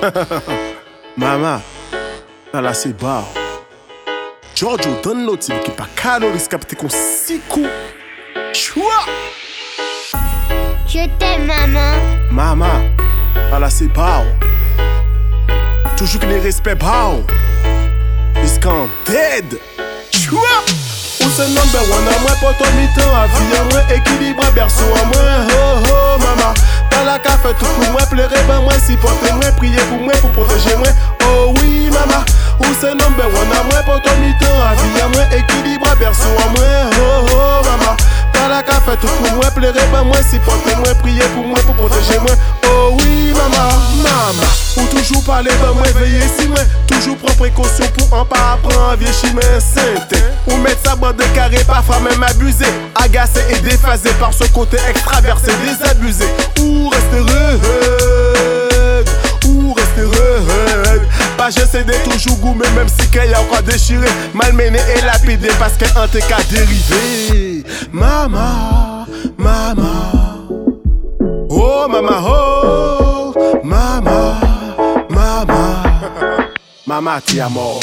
Mama, ala se ba Giorgio don loti ki pa kano riskapte kon si kou Chwa Je t'aime, maman. Mama, ala se ba Toujou ki de respect ba Iskan dead. Chwa Ou se number one a mwen poto mitan Avi a mwen ekilibra berso a mwen Fe tout pou mwen plere ben mwen Sipote mwen priye pou mwen pou proteje mwen Oh oui mama Ou se number one a mwen poto mitan Avi a mwen ekilibra berso a mwen Ho ho mama Pala ka fe tout pou mwen plere ben mwen Sipote mwen priye pou mwen pou proteje mwen Oh oui mama Mama Ou toujou pale ben mwen veye si mwen Toujou pran prekosyon pou an pa apran Vie chimè sente Ou met sa bande de carré parfois même abusé Agacé et déphasé par ce côté extraversé Désabusé j'essaie de toujours goûter même si qu'elle a encore déchiré Malmené et lapidé parce qu'elle un TK dérivé. Mama, mama. Oh mama, oh. Mama, mama. Mama ti a mort.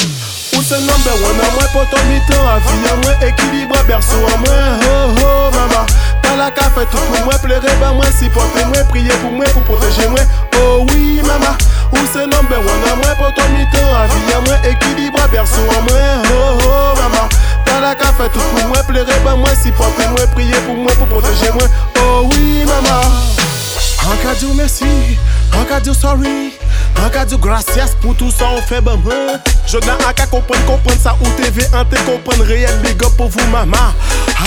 Ou se number one a mwen poto mitan a mwen ekilibra berso a mwen Ho ho mama. Pala ka fe tout pou mwen plere ben mwen Sipote mwen priye pou mwen pou proteje mwen Oh oui mama. Ou se number one a mwen poto mitan mwen plere ben mwen priye pou mwen pou proteje mwen Oh oui mama An ka diyo mersi, an ka diyo sorry An ka diyo gracias pou tout sa ou fe ben mwen Je nan an ka kompren, kompren sa ou te ve an te kompren Reyel big up pou vous mama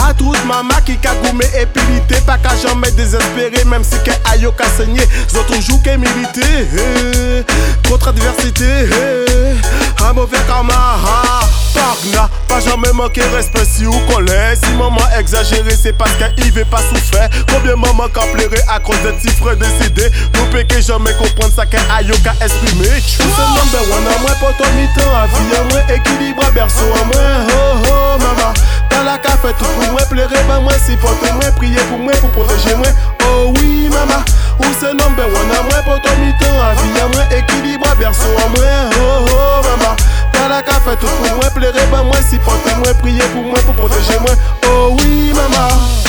A tout mama ki ka goume epilite Pa ka janme desespere, mem si ke ayo ka senye Zo toujou ke milite Kontre adversite A mouve karma Pagna, pas jamais manquer respect si ou colère Si maman exagéré c'est parce qu'il veut pas souffrir Combien maman qu'a pleuré à cause de petits frères décidés Nous péquer jamais comprendre ça qu'un ayo qu'a exprimé. Se number one à moi pour ton mi-temps À vie à moi équilibre berceau à moi Oh oh maman. T'as la fait tout pour moi pleurer ben moi Si pour moi ben moi si pour moi prier pour moi pour protéger moi. Oh oui maman.